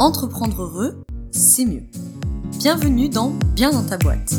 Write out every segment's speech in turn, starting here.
Entreprendre heureux, c'est mieux. Bienvenue dans Bien dans ta boîte.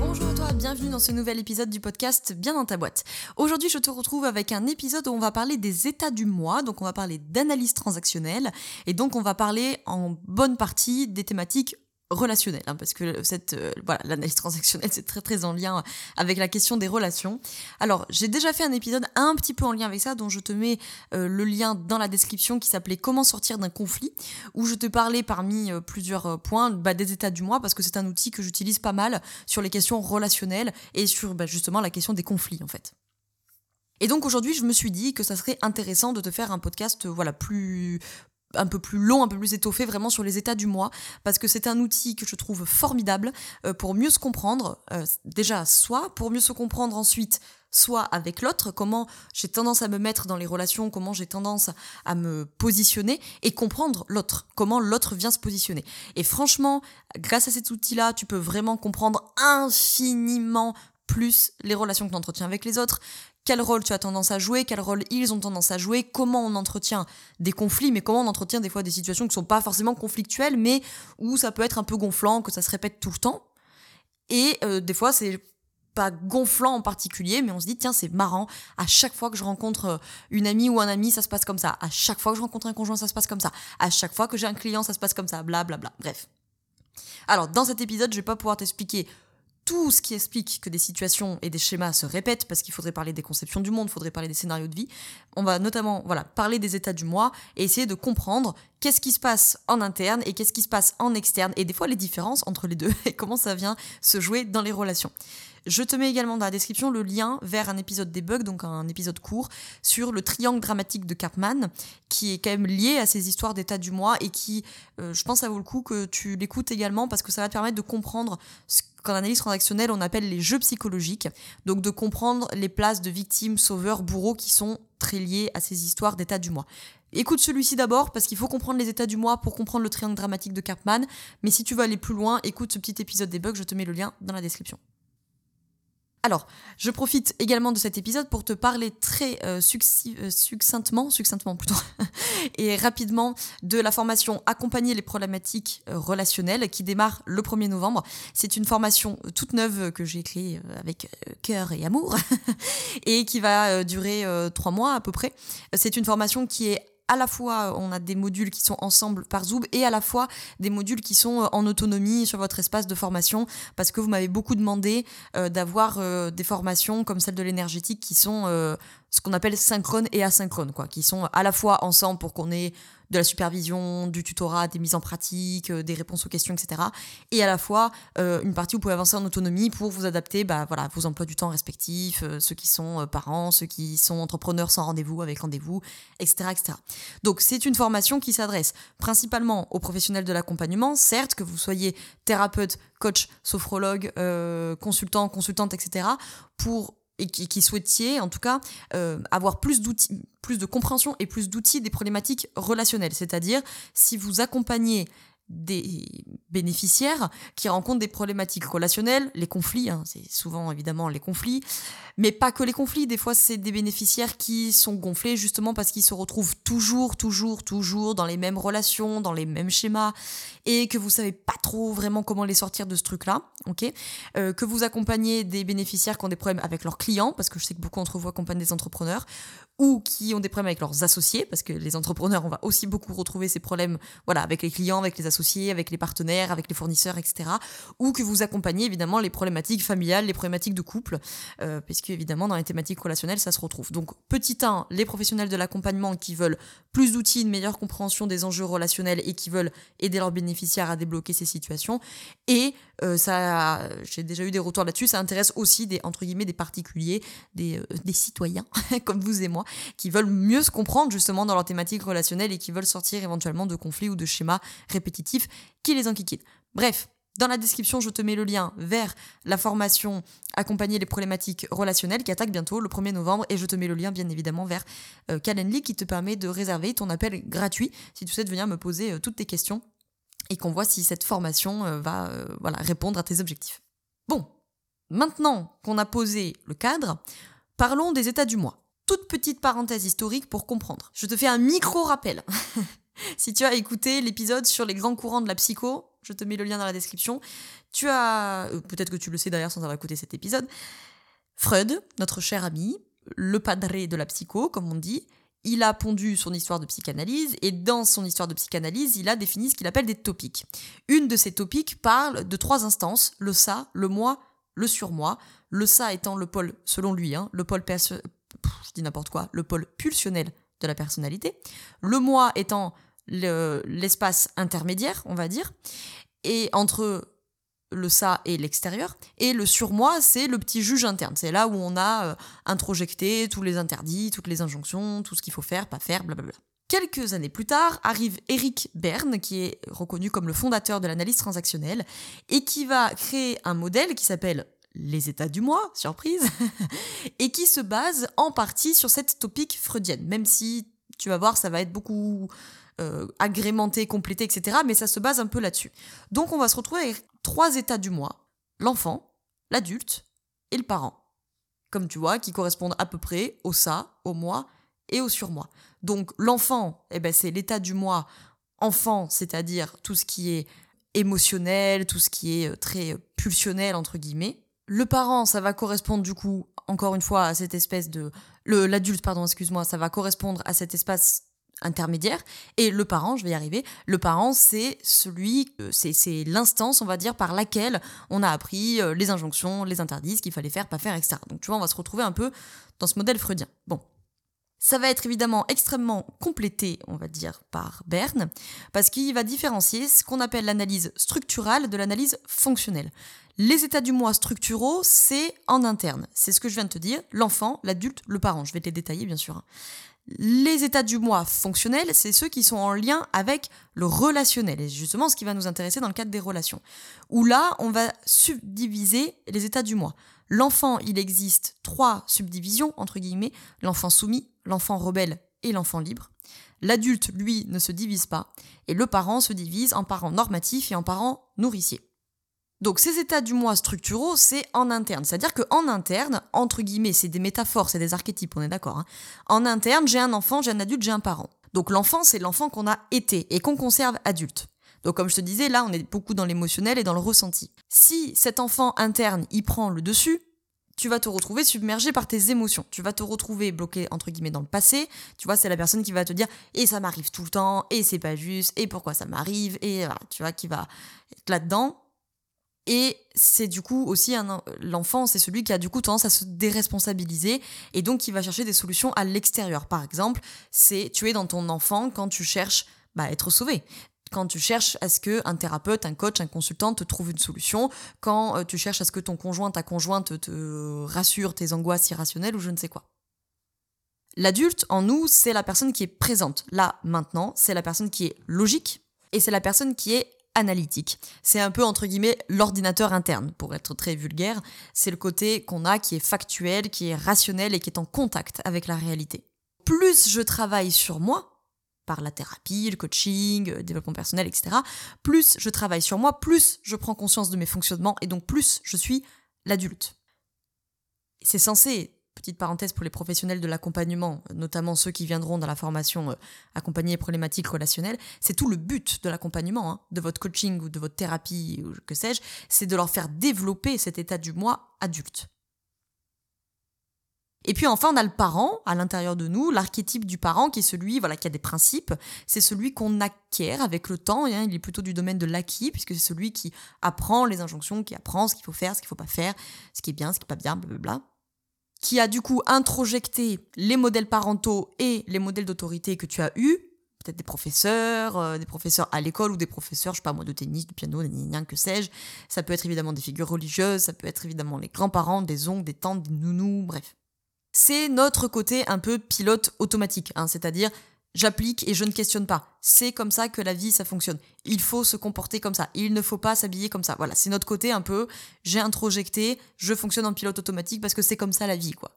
Bonjour à toi, bienvenue dans ce nouvel épisode du podcast Bien dans ta boîte. Aujourd'hui, je te retrouve avec un épisode où on va parler des états du mois, donc on va parler d'analyse transactionnelle, et donc on va parler en bonne partie des thématiques relationnel, hein, parce que cette euh, voilà l'analyse transactionnelle c'est très très en lien avec la question des relations. Alors j'ai déjà fait un épisode un petit peu en lien avec ça, dont je te mets euh, le lien dans la description qui s'appelait Comment sortir d'un conflit, où je te parlais parmi euh, plusieurs points bah, des états du mois, parce que c'est un outil que j'utilise pas mal sur les questions relationnelles et sur bah, justement la question des conflits en fait. Et donc aujourd'hui, je me suis dit que ça serait intéressant de te faire un podcast voilà plus un peu plus long, un peu plus étoffé, vraiment sur les états du mois, parce que c'est un outil que je trouve formidable euh, pour mieux se comprendre, euh, déjà, soit pour mieux se comprendre ensuite, soit avec l'autre, comment j'ai tendance à me mettre dans les relations, comment j'ai tendance à me positionner et comprendre l'autre, comment l'autre vient se positionner. Et franchement, grâce à cet outil-là, tu peux vraiment comprendre infiniment plus les relations que tu entretiens avec les autres, quel rôle tu as tendance à jouer, quel rôle ils ont tendance à jouer, comment on entretient des conflits, mais comment on entretient des fois des situations qui sont pas forcément conflictuelles, mais où ça peut être un peu gonflant, que ça se répète tout le temps. Et euh, des fois, c'est pas gonflant en particulier, mais on se dit, tiens, c'est marrant, à chaque fois que je rencontre euh, une amie ou un ami, ça se passe comme ça. À chaque fois que je rencontre un conjoint, ça se passe comme ça. À chaque fois que j'ai un client, ça se passe comme ça, blablabla. Bla, bla. Bref. Alors, dans cet épisode, je vais pas pouvoir t'expliquer tout ce qui explique que des situations et des schémas se répètent, parce qu'il faudrait parler des conceptions du monde, il faudrait parler des scénarios de vie. On va notamment parler des états du mois et essayer de comprendre qu'est-ce qui se passe en interne et qu'est-ce qui se passe en externe, et des fois les différences entre les deux, et comment ça vient se jouer dans les relations. Je te mets également dans la description le lien vers un épisode des bugs, donc un épisode court, sur le triangle dramatique de Cartman, qui est quand même lié à ces histoires d'état du mois et qui, euh, je pense, ça vaut le coup que tu l'écoutes également parce que ça va te permettre de comprendre ce qu'en analyse transactionnelle on appelle les jeux psychologiques, donc de comprendre les places de victimes, sauveurs, bourreaux qui sont très liées à ces histoires d'état du mois. Écoute celui-ci d'abord parce qu'il faut comprendre les états du mois pour comprendre le triangle dramatique de Cartman, mais si tu veux aller plus loin, écoute ce petit épisode des bugs, je te mets le lien dans la description. Alors, je profite également de cet épisode pour te parler très euh, euh, succinctement, succinctement plutôt, et rapidement de la formation Accompagner les problématiques euh, relationnelles qui démarre le 1er novembre. C'est une formation toute neuve que j'ai créée avec cœur et amour et qui va durer trois mois à peu près. C'est une formation qui est à la fois on a des modules qui sont ensemble par Zoom et à la fois des modules qui sont euh, en autonomie sur votre espace de formation. Parce que vous m'avez beaucoup demandé euh, d'avoir euh, des formations comme celle de l'énergétique qui sont ce qu'on appelle synchrone et asynchrone quoi, qui sont à la fois ensemble pour qu'on ait de la supervision, du tutorat, des mises en pratique, euh, des réponses aux questions, etc. Et à la fois euh, une partie où vous pouvez avancer en autonomie pour vous adapter bah, voilà, vos emplois du temps respectifs, euh, ceux qui sont parents, ceux qui sont entrepreneurs sans rendez-vous, avec rendez-vous, etc., etc. Donc c'est une formation qui s'adresse principalement aux professionnels de l'accompagnement, certes, que vous soyez thérapeute, coach, sophrologue, consultant, consultante, etc., pour et qui, souhaitiez en tout cas euh, avoir plus d'outils, plus de compréhension et plus d'outils des problématiques relationnelles. C'est-à-dire si vous accompagnez des bénéficiaires qui rencontrent des problématiques relationnelles, les conflits, hein, c'est souvent évidemment les conflits, mais pas que les conflits, des fois c'est des bénéficiaires qui sont gonflés justement parce qu'ils se retrouvent toujours, toujours, toujours dans les mêmes relations, dans les mêmes schémas, et que vous savez pas trop vraiment comment les sortir de ce truc-là, ok? Euh, Que vous accompagnez des bénéficiaires qui ont des problèmes avec leurs clients, parce que je sais que beaucoup d'entre vous accompagnent des entrepreneurs, ou qui ont des problèmes avec leurs associés, parce que les entrepreneurs, on va aussi beaucoup retrouver ces problèmes voilà, avec les clients, avec les associés, avec les partenaires, avec les fournisseurs, etc. Ou que vous accompagnez évidemment les problématiques familiales, les problématiques de couple, euh, puisque évidemment dans les thématiques relationnelles, ça se retrouve. Donc petit 1, les professionnels de l'accompagnement qui veulent plus d'outils, une meilleure compréhension des enjeux relationnels et qui veulent aider leurs bénéficiaires à débloquer ces situations. Et euh, ça, j'ai déjà eu des retours là-dessus, ça intéresse aussi des, entre guillemets, des particuliers, des, euh, des citoyens, comme vous et moi, qui veulent mieux se comprendre justement dans leur thématique relationnelle et qui veulent sortir éventuellement de conflits ou de schémas répétitifs qui les enquiquinent. Bref, dans la description, je te mets le lien vers la formation Accompagner les problématiques relationnelles qui attaque bientôt le 1er novembre et je te mets le lien bien évidemment vers euh, Calendly qui te permet de réserver ton appel gratuit si tu souhaites venir me poser euh, toutes tes questions et qu'on voit si cette formation euh, va voilà, répondre à tes objectifs. Bon, Maintenant qu'on a posé le cadre, parlons des états du moi. Toute petite parenthèse historique pour comprendre. Je te fais un micro rappel. si tu as écouté l'épisode sur les grands courants de la psycho, je te mets le lien dans la description. Tu as, euh, peut-être que tu le sais d'ailleurs sans avoir écouté cet épisode, Freud, notre cher ami, le padré de la psycho, comme on dit, il a pondu son histoire de psychanalyse et dans son histoire de psychanalyse, il a défini ce qu'il appelle des topiques. Une de ces topiques parle de trois instances, le ça, le moi, le surmoi. Le ça étant le pôle, selon lui, hein, le pôle je dis n'importe quoi, le pôle pulsionnel de la personnalité. Le moi étant l'espace intermédiaire, on va dire, et entre le ça et l'extérieur. Et le surmoi, c'est le petit juge interne. C'est là où on a euh, introjecté tous les interdits, toutes les injonctions, tout ce qu'il faut faire, pas faire, blablabla. Quelques années plus tard, arrive Eric Berne, qui est reconnu comme le fondateur de l'analyse transactionnelle, et qui va créer un modèle qui s'appelle les états du moi, surprise, et qui se base en partie sur cette topique freudienne, même si tu vas voir, ça va être beaucoup euh, agrémenté, complété, etc. Mais ça se base un peu là-dessus. Donc on va se retrouver avec trois états du moi l'enfant, l'adulte et le parent. Comme tu vois, qui correspondent à peu près au ça, au moi et au surmoi. Donc l'enfant, eh ben, c'est l'état du moi enfant, c'est-à-dire tout ce qui est émotionnel, tout ce qui est euh, très pulsionnel, entre guillemets. Le parent, ça va correspondre du coup, encore une fois, à cette espèce de... L'adulte, pardon, excuse-moi, ça va correspondre à cet espace intermédiaire. Et le parent, je vais y arriver, le parent, c'est celui, euh, c'est l'instance, on va dire, par laquelle on a appris euh, les injonctions, les interdits, ce qu'il fallait faire, pas faire, etc. Donc tu vois, on va se retrouver un peu dans ce modèle freudien. Bon. Ça va être évidemment extrêmement complété, on va dire, par Berne, parce qu'il va différencier ce qu'on appelle l'analyse structurale de l'analyse fonctionnelle. Les états du moi structuraux, c'est en interne. C'est ce que je viens de te dire, l'enfant, l'adulte, le parent. Je vais te les détailler, bien sûr. Hein. Les états du moi fonctionnels, c'est ceux qui sont en lien avec le relationnel, et justement ce qui va nous intéresser dans le cadre des relations. Où là, on va subdiviser les états du moi. L'enfant, il existe trois subdivisions, entre guillemets, l'enfant soumis, l'enfant rebelle et l'enfant libre. L'adulte, lui, ne se divise pas, et le parent se divise en parent normatif et en parent nourricier. Donc ces états du moi structuraux, c'est en interne. C'est-à-dire qu'en interne, entre guillemets, c'est des métaphores, c'est des archétypes, on est d'accord. Hein. En interne, j'ai un enfant, j'ai un adulte, j'ai un parent. Donc l'enfant, c'est l'enfant qu'on a été et qu'on conserve adulte. Donc comme je te disais, là, on est beaucoup dans l'émotionnel et dans le ressenti. Si cet enfant interne, il prend le dessus, tu vas te retrouver submergé par tes émotions. Tu vas te retrouver bloqué entre guillemets dans le passé. Tu vois, c'est la personne qui va te dire et ça m'arrive tout le temps et c'est pas juste et pourquoi ça m'arrive et voilà, tu vois qui va être là-dedans. Et c'est du coup aussi l'enfant, c'est celui qui a du coup tendance à se déresponsabiliser et donc qui va chercher des solutions à l'extérieur. Par exemple, c'est tu es dans ton enfant quand tu cherches bah, à être sauvé. Quand tu cherches à ce que un thérapeute, un coach, un consultant te trouve une solution, quand euh, tu cherches à ce que ton conjoint, ta conjointe te rassure tes angoisses irrationnelles ou je ne sais quoi. L'adulte en nous, c'est la personne qui est présente. Là, maintenant, c'est la personne qui est logique et c'est la personne qui est analytique. C'est un peu entre guillemets l'ordinateur interne, pour être très vulgaire. C'est le côté qu'on a qui est factuel, qui est rationnel et qui est en contact avec la réalité. Plus je travaille sur moi, par la thérapie, le coaching, le développement personnel, etc., plus je travaille sur moi, plus je prends conscience de mes fonctionnements et donc plus je suis l'adulte. C'est censé petite parenthèse pour les professionnels de l'accompagnement, notamment ceux qui viendront dans la formation euh, accompagner problématiques relationnelles, c'est tout le but de l'accompagnement, hein, de votre coaching ou de votre thérapie ou que sais-je, c'est de leur faire développer cet état du moi adulte. Et puis enfin, on a le parent à l'intérieur de nous, l'archétype du parent qui est celui voilà, qui a des principes, c'est celui qu'on acquiert avec le temps, hein, il est plutôt du domaine de l'acquis, puisque c'est celui qui apprend les injonctions, qui apprend ce qu'il faut faire, ce qu'il ne faut pas faire, ce qui est bien, ce qui n'est pas bien, blablabla qui a du coup introjecté les modèles parentaux et les modèles d'autorité que tu as eus, peut-être des professeurs, euh, des professeurs à l'école ou des professeurs, je sais pas moi, de tennis, de piano, de que sais-je. Ça peut être évidemment des figures religieuses, ça peut être évidemment les grands-parents, des oncles, des tantes, des nounous, bref. C'est notre côté un peu pilote automatique, hein, c'est-à-dire j'applique et je ne questionne pas. C'est comme ça que la vie, ça fonctionne. Il faut se comporter comme ça. Il ne faut pas s'habiller comme ça. Voilà, c'est notre côté un peu, j'ai introjecté, je fonctionne en pilote automatique parce que c'est comme ça la vie, quoi.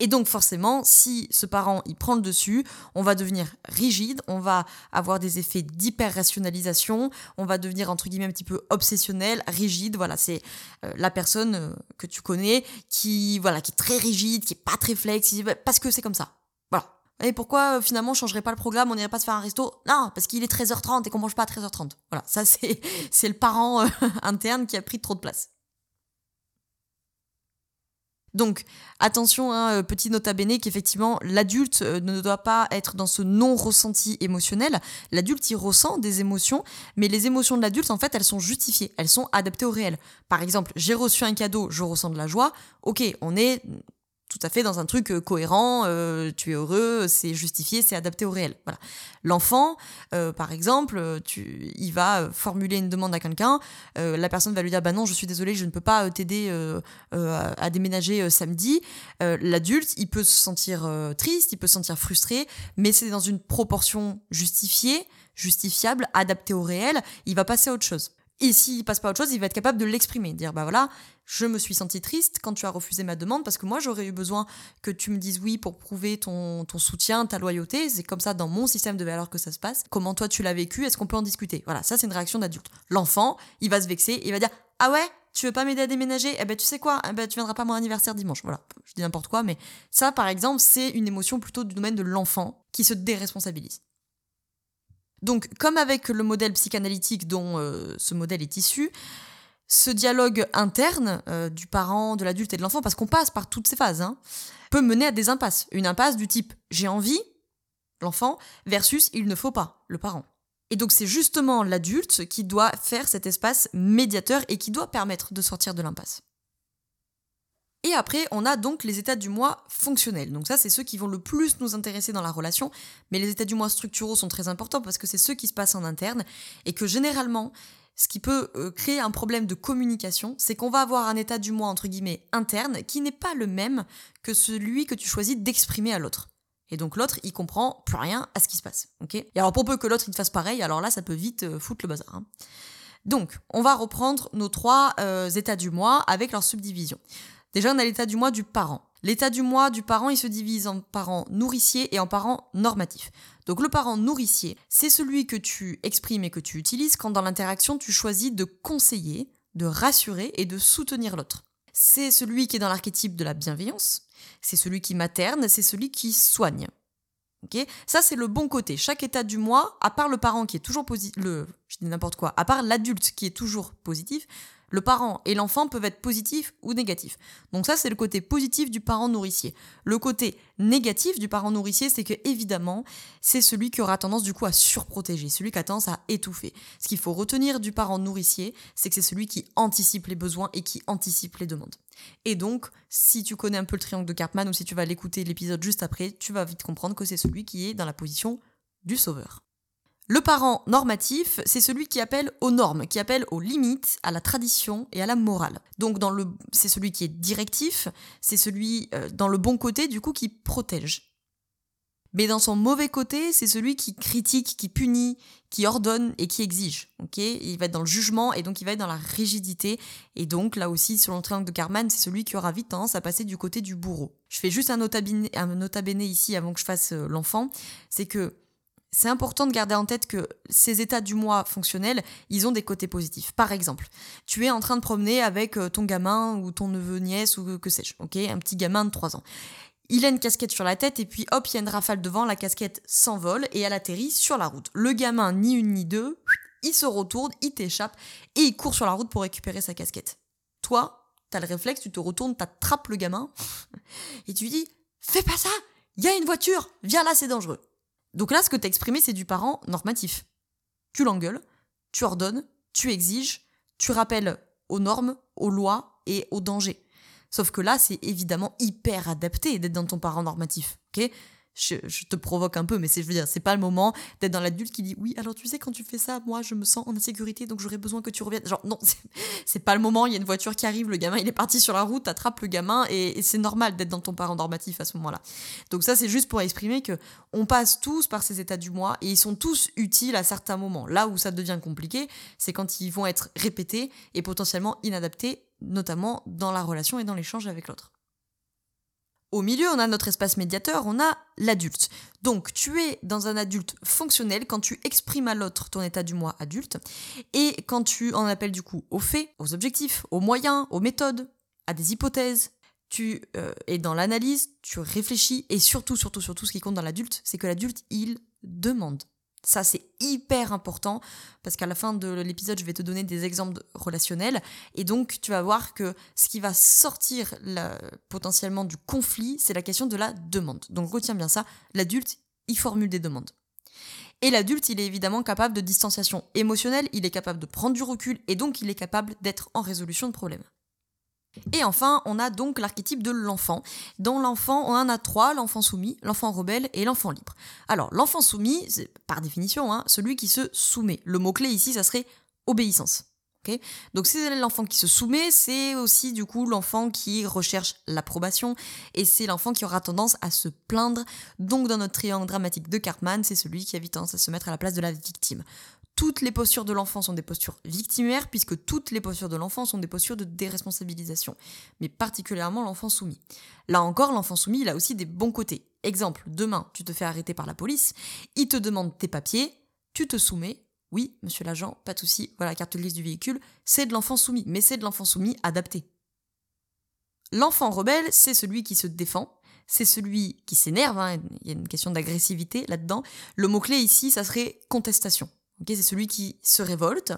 Et donc forcément, si ce parent il prend le dessus, on va devenir rigide, on va avoir des effets d'hyper-rationalisation, on va devenir entre guillemets un petit peu obsessionnel, rigide. Voilà, c'est euh, la personne euh, que tu connais qui voilà qui est très rigide, qui est pas très flexible, parce que c'est comme ça. Voilà. Et pourquoi euh, finalement on changerait pas le programme, on n'irait pas se faire un resto? Non, parce qu'il est 13h30 et qu'on mange pas à 13h30. Voilà, ça c'est c'est le parent interne qui a pris trop de place. Donc, attention, hein, euh, petit nota bene, qu'effectivement, l'adulte euh, ne doit pas être dans ce non-ressenti émotionnel. L'adulte, il ressent des émotions, mais les émotions de l'adulte, en fait, elles sont justifiées, elles sont adaptées au réel. Par exemple, j'ai reçu un cadeau, je ressens de la joie. Ok, on est tout à fait dans un truc euh, cohérent, euh, tu es heureux, c'est justifié, c'est adapté au réel. Voilà. L'enfant, euh, par exemple, tu, il va formuler une demande à quelqu'un, la personne va lui dire bah non, je suis désolé, je ne peux pas t'aider à, déménager samedi. L'adulte, il peut se sentir triste, il peut se sentir frustré, mais c'est dans une proportion justifiée, justifiable, adaptée au réel. Il va passer à autre chose. Et s'il passe pas à autre chose, il va être capable de l'exprimer, dire bah voilà, je me suis senti triste quand tu as refusé ma demande parce que moi j'aurais eu besoin que tu me dises oui pour prouver ton, ton soutien, ta loyauté. C'est comme ça dans mon système de valeurs que ça se passe. Comment toi tu l'as vécu? Est-ce qu'on peut en discuter? Voilà, ça c'est une réaction d'adulte. L'enfant, il va se vexer, il va dire ah ouais, tu veux pas m'aider à déménager? Eh ben tu sais quoi? Eh ben tu viendras pas à mon anniversaire dimanche. Voilà, je dis n'importe quoi, mais ça par exemple c'est une émotion plutôt du domaine de l'enfant qui se déresponsabilise. Donc, comme avec le modèle psychanalytique dont euh, ce modèle est issu, ce dialogue interne euh, du parent, de l'adulte et de l'enfant, parce qu'on passe par toutes ces phases, hein, peut mener à des impasses. Une impasse du type j'ai envie, l'enfant, versus il ne faut pas, le parent. Et donc c'est justement l'adulte qui doit faire cet espace médiateur et qui doit permettre de sortir de l'impasse. Et après, on a donc les états du moi fonctionnels. Donc ça, c'est ceux qui vont le plus nous intéresser dans la relation. Mais les états du moi structuraux sont très importants parce que c'est ceux qui se passent en interne et que généralement, ce qui peut euh, créer un problème de communication, c'est qu'on va avoir un état du moi entre guillemets interne qui n'est pas le même que celui que tu choisis d'exprimer à l'autre. Et donc l'autre, il comprend plus rien à ce qui se passe. et alors pour peu que l'autre il te fasse pareil, alors là, ça peut vite euh, foutre le bazar. Hein. Donc, on va reprendre nos trois euh, états du moi avec leur subdivision. Déjà, on a l'état du moi du parent. L'état du moi du parent, il se divise en parent nourricier et en parent normatif. Donc le parent nourricier, c'est celui que tu exprimes et que tu utilises quand dans l'interaction tu choisis de conseiller, de rassurer et de soutenir l'autre. C'est celui qui est dans l'archétype de la bienveillance, c'est celui qui materne, c'est celui qui soigne. Ça, c'est le bon côté. Chaque état du moi, à part le parent qui est toujours positif, le, je dis n'importe quoi, à part l'adulte qui est toujours positif, le parent et l'enfant peuvent être positifs ou négatifs. Donc ça, c'est le côté positif du parent nourricier. Le côté négatif du parent nourricier, c'est que évidemment, c'est celui qui aura tendance du coup à surprotéger, celui qui a tendance à étouffer. Ce qu'il faut retenir du parent nourricier, c'est que c'est celui qui anticipe les besoins et qui anticipe les demandes. Et donc, si tu connais un peu le triangle de Cartman ou si tu vas l'écouter l'épisode juste après, tu vas vite comprendre que c'est celui qui est dans la position du sauveur. Le parent normatif, c'est celui qui appelle aux normes, qui appelle aux limites, à la tradition et à la morale. Donc c'est celui qui est directif, c'est celui euh, dans le bon côté du coup qui protège. Mais dans son mauvais côté, c'est celui qui critique, qui punit, qui ordonne et qui exige. Ok, il va être dans le jugement et donc il va être dans la rigidité. Et donc là aussi, sur le triangle de Carman, c'est celui qui aura vite tendance à passer du côté du bourreau. Je fais juste un nota bene, un nota bene ici avant que je fasse euh, l'enfant, c'est que c'est important de garder en tête que ces états du moi fonctionnels, ils ont des côtés positifs. Par exemple, tu es en train de promener avec euh, ton gamin ou ton neveu, nièce ou que sais-je, ok? Un petit gamin de 3 ans. Il a une casquette sur la tête et puis hop, il y a une rafale devant, la casquette s'envole et elle atterrit sur la route. Le gamin, ni une ni deux, il se retourne, il t'échappe et il court sur la route pour récupérer sa casquette. Toi, t'as le réflexe, tu te retournes, t'attrapes le gamin et tu lui dis Fais pas ça Il y a une voiture Viens là, c'est dangereux. Donc là, ce que tu as exprimé, c'est du parent normatif. Tu l'engueules, tu ordonnes, tu exiges, tu rappelles aux normes, aux lois et aux dangers. Sauf que là, c'est évidemment hyper adapté d'être dans ton parent normatif. ok? Je, te provoque un peu, mais c'est, je veux dire, c'est pas le moment d'être dans l'adulte qui dit oui, alors tu sais, quand tu fais ça, moi, je me sens en insécurité, donc j'aurais besoin que tu reviennes. Genre, non, c'est, pas le moment, il y a une voiture qui arrive, le gamin, il est parti sur la route, attrape le gamin, et, c'est normal d'être dans ton parent normatif à ce moment-là. Donc ça, c'est juste pour exprimer que on passe tous par ces états du moi, et ils sont tous utiles à certains moments. Là où ça devient compliqué, c'est quand ils vont être répétés et potentiellement inadaptés, notamment dans la relation et dans l'échange avec l'autre. Au milieu, on a notre espace médiateur, on a l'adulte. Donc, tu es dans un adulte fonctionnel quand tu exprimes à l'autre ton état du moi adulte et quand tu en appelles du coup aux faits, aux objectifs, aux moyens, aux méthodes, à des hypothèses. Tu euh, es dans l'analyse, tu réfléchis et surtout, surtout, surtout, ce qui compte dans l'adulte, c'est que l'adulte, il demande. Ça, c'est hyper important parce qu'à la fin de l'épisode, je vais te donner des exemples relationnels et donc tu vas voir que ce qui va sortir potentiellement du conflit, c'est la question de la demande. Donc retiens bien ça, l'adulte, il formule des demandes. Et l'adulte, il est évidemment capable de distanciation émotionnelle, il est capable de prendre du recul et donc il est capable d'être en résolution de problèmes. Et enfin, on a donc l'archétype de l'enfant. Dans l'enfant, on en a trois, l'enfant soumis, l'enfant rebelle et l'enfant libre. Alors, l'enfant soumis, c'est par définition, hein, celui qui se soumet. Le mot-clé ici, ça serait obéissance. donc c'est l'enfant qui se soumet, c'est aussi du coup l'enfant qui recherche l'approbation et c'est l'enfant qui aura tendance à se plaindre. Donc dans notre triangle dramatique de Cartman, c'est celui qui a tendance à se mettre à la place de la victime toutes les postures de l'enfant sont des postures victimaires, puisque toutes les postures de l'enfant sont des postures de déresponsabilisation, mais particulièrement l'enfant soumis. Là encore, l'enfant soumis, il a aussi des bons côtés. Exemple, demain, tu te fais arrêter par la police, il te demande tes papiers, tu te soumets, oui, monsieur l'agent, pas de souci, voilà la carte grise du véhicule, c'est de l'enfant soumis, mais c'est de l'enfant soumis adapté. L'enfant rebelle, c'est celui qui se défend, c'est celui qui s'énerve, hein, il y a une question d'agressivité là-dedans. Le mot-clé ici, ça serait contestation c'est celui qui se révolte.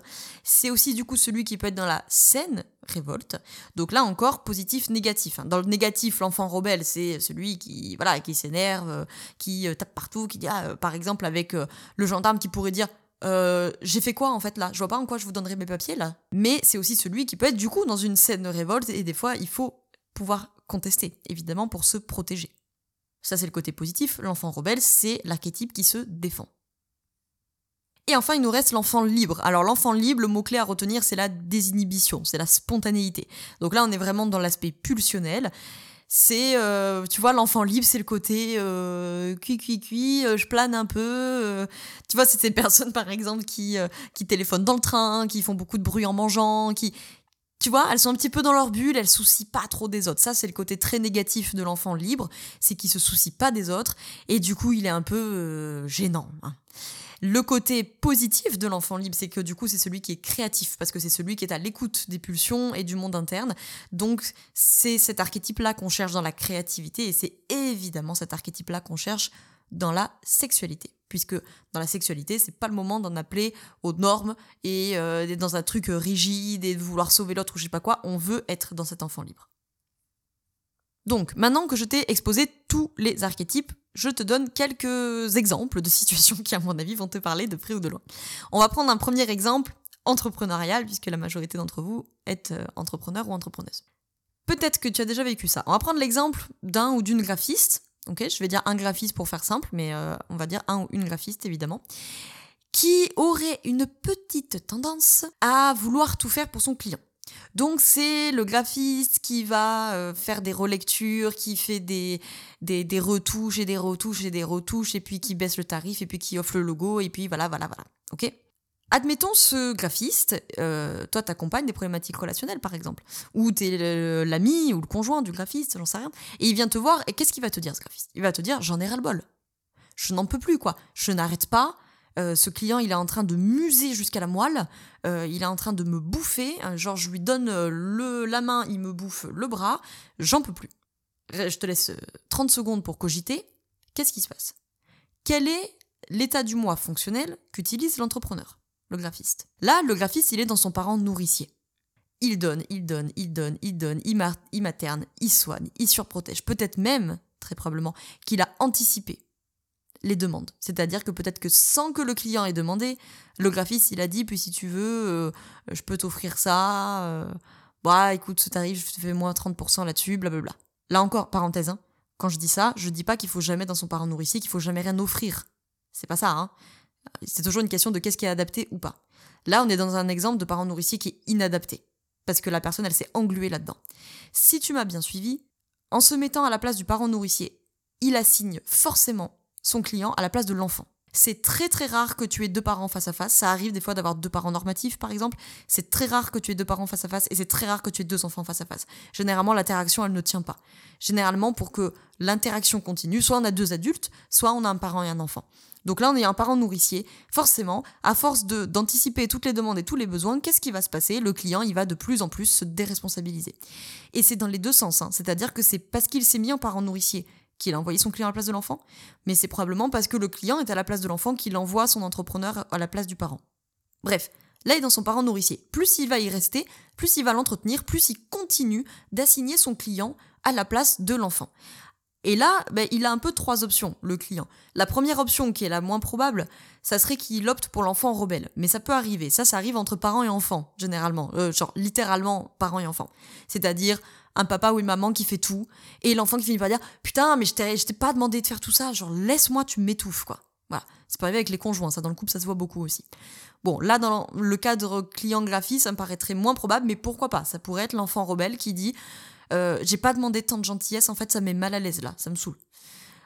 C'est aussi du coup celui qui peut être dans la scène révolte. Donc là encore, positif, négatif. Hein. Dans le négatif, l'enfant rebelle, c'est celui qui voilà, qui s'énerve, euh, qui euh, tape partout, qui dit, ah, euh, par exemple, avec le gendarme qui pourrait dire j'ai fait quoi en fait là? Je vois pas en quoi je vous donnerai mes papiers là. Mais c'est aussi celui qui peut être du coup dans une scène de révolte et des fois il faut pouvoir contester, évidemment pour se protéger. Ça c'est le côté positif. L'enfant rebelle, c'est l'archétype qui se défend. Et enfin, il nous reste l'enfant libre. Alors l'enfant libre, le mot-clé à retenir, c'est la désinhibition, c'est la spontanéité. Donc là, on est vraiment dans l'aspect pulsionnel. C'est, euh, tu vois, l'enfant libre, c'est le côté euh, cui cui euh, je plane un peu. Euh. tu vois, c'est ces personnes, par exemple, qui, qui téléphonent dans le train, qui font beaucoup de bruit en mangeant, qui, tu vois, elles sont un petit peu dans leur bulle, elles soucient pas trop des autres. Ça, c'est le côté très négatif de l'enfant libre, c'est qu'il se soucie pas des autres, et du coup, il est un peu gênant. Hein. Le côté positif de l'enfant libre, c'est que du coup, c'est celui qui est créatif, parce que c'est celui qui est à l'écoute des pulsions et du monde interne. Donc, c'est cet archétype-là qu'on cherche dans la créativité, et c'est évidemment cet archétype-là qu'on cherche dans la sexualité. Puisque dans la sexualité, c'est pas le moment d'en appeler aux normes et euh, d'être dans un truc rigide et de vouloir sauver l'autre ou je sais pas quoi. On veut être dans cet enfant libre. Donc, maintenant que je t'ai exposé tous les archétypes, je te donne quelques exemples de situations qui, à mon avis, vont te parler de près ou de loin. On va prendre un premier exemple entrepreneurial, puisque la majorité d'entre vous êtes euh, entrepreneur ou entrepreneuse. Peut-être que tu as déjà vécu ça. On va prendre l'exemple d'un ou d'une graphiste. Ok, je vais dire un graphiste pour faire simple, mais euh, on va dire un ou une graphiste évidemment, qui aurait une petite tendance à vouloir tout faire pour son client? Donc c'est le graphiste qui va euh, faire des relectures, qui fait des, des, retouches et des retouches et des retouches, et puis qui baisse le tarif, et puis qui offre le logo, et puis voilà, voilà, voilà. Ok? Admettons ce graphiste, euh, toi t'accompagnes des problématiques relationnelles par exemple, ou t'es l'ami ou le conjoint du graphiste, j'en sais rien, et il vient te voir, et qu'est-ce qu'il va te dire ce graphiste? Il va te dire j'en ai ras le bol, je n'en peux plus quoi, je n'arrête pas, euh, ce client, il est en train de muser jusqu'à la moelle, euh, il est en train de me bouffer, hein, genre je lui donne euh, le, la main, il me bouffe le bras, j'en peux plus. Je te laisse 30 secondes pour cogiter. Qu'est-ce qui se passe? Quel est l'état du moi fonctionnel qu'utilise l'entrepreneur, le graphiste Là, le graphiste, il est dans son parent nourricier. Il donne, il donne, il donne, il donne, il materne, il soigne, il surprotège. Peut-être même, très probablement, qu'il a anticipé les demandes. C'est-à-dire que peut-être que sans que le client ait demandé, le graphiste, il a dit, puis si tu veux, euh, je peux t'offrir ça, euh, bah écoute, ce tarif, je te fais moins 30% là-dessus, blablabla. Là encore, parenthèse, hein, quand je dis ça, je dis pas qu'il faut jamais dans son parent nourricier, qu'il faut jamais rien offrir. C'est pas ça, hein. C'est toujours une question de qu'est-ce qui est adapté ou pas. Là, on est dans un exemple de parent nourricier qui est inadapté. Parce que la personne, elle s'est engluée là-dedans. Si tu m'as bien suivi, en se mettant à la place du parent nourricier, il assigne forcément son client à la place de l'enfant. C'est très très rare que tu aies deux parents face à face. Ça arrive des fois d'avoir deux parents normatifs, par exemple. C'est très rare que tu aies deux parents face à face et c'est très rare que tu aies deux enfants face à face. Généralement, l'interaction, elle ne tient pas. Généralement, pour que l'interaction continue, soit on a deux adultes, soit on a un parent et un enfant. Donc là, on est un parent nourricier. Forcément, à force d'anticiper toutes les demandes et tous les besoins, qu'est-ce qui va se passer? Le client, il va de plus en plus se déresponsabiliser. Et c'est dans les deux sens. Hein. C'est-à-dire que c'est parce qu'il s'est mis en parent nourricier qu'il a envoyé son client à la place de l'enfant, mais c'est probablement parce que le client est à la place de l'enfant qu'il envoie son entrepreneur à la place du parent. Bref, là il est dans son parent nourricier. Plus il va y rester, plus il va l'entretenir, plus il continue d'assigner son client à la place de l'enfant. Et là, ben, il a un peu trois options, le client. La première option, qui est la moins probable, ça serait qu'il opte pour l'enfant rebelle. Mais ça peut arriver. Ça, ça arrive entre parents et enfants, généralement. Euh, genre, littéralement, parents et enfants. C'est-à-dire un papa ou une maman qui fait tout, et l'enfant qui finit par dire Putain, mais je t'ai pas demandé de faire tout ça, genre, laisse-moi, tu m'étouffes, quoi. Voilà. C'est pas arrivé avec les conjoints, ça, dans le couple, ça se voit beaucoup aussi. Bon, là, dans le cadre client-graphie, ça me paraîtrait moins probable, mais pourquoi pas? Ça pourrait être l'enfant rebelle qui dit euh, j'ai pas demandé tant de gentillesse, en fait, ça met mal à l'aise là, ça me saoule.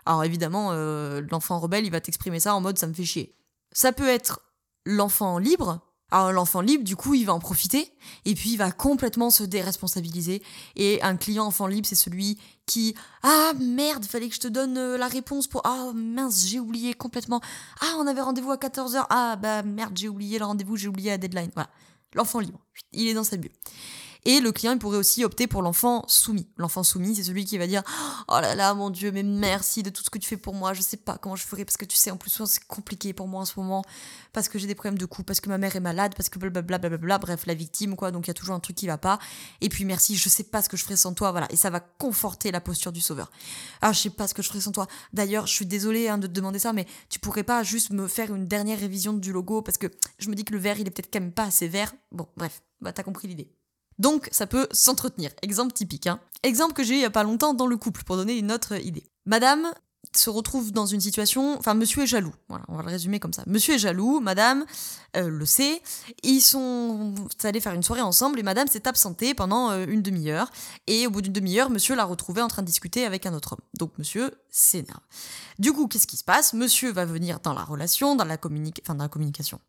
Alors évidemment, euh, l'enfant rebelle, il va t'exprimer ça en mode ça me fait chier. Ça peut être l'enfant libre. Alors l'enfant libre, du coup, il va en profiter et puis il va complètement se déresponsabiliser. Et un client enfant libre, c'est celui qui ah merde, fallait que je te donne euh, la réponse pour ah mince, j'ai oublié complètement. Ah, on avait rendez-vous à 14h. Ah bah merde, j'ai oublié le rendez-vous, j'ai oublié la deadline. Voilà. L'enfant libre, il est dans sa bulle. Et le client, il pourrait aussi opter pour l'enfant soumis. L'enfant soumis, c'est celui qui va dire Oh là là, mon Dieu, mais merci de tout ce que tu fais pour moi. Je sais pas comment je ferais parce que tu sais, en plus, c'est compliqué pour moi en ce moment parce que j'ai des problèmes de couple, parce que ma mère est malade, parce que blablabla, blablabla, bref, la victime, quoi. Donc il y a toujours un truc qui va pas. Et puis merci, je sais pas ce que je ferais sans toi, voilà. Et ça va conforter la posture du sauveur. Ah, je sais pas ce que je ferais sans toi. D'ailleurs, je suis désolée hein, de te demander ça, mais tu pourrais pas juste me faire une dernière révision du logo parce que je me dis que le vert, il est peut-être quand même pas assez vert. Bon, bref, bah t'as compris l'idée. Donc ça peut s'entretenir. Exemple typique. Hein. Exemple que j'ai eu il y a pas longtemps dans le couple, pour donner une autre idée. Madame se retrouve dans une situation, enfin monsieur est jaloux, voilà, on va le résumer comme ça. Monsieur est jaloux, madame euh, le sait, ils sont allés faire une soirée ensemble et madame s'est absentée pendant euh, une demi-heure et au bout d'une demi-heure, monsieur l'a retrouvée en train de discuter avec un autre homme. Donc monsieur s'énerve. Du coup, qu'est-ce qui se passe? Monsieur va venir dans la relation, dans la, enfin, dans la communication,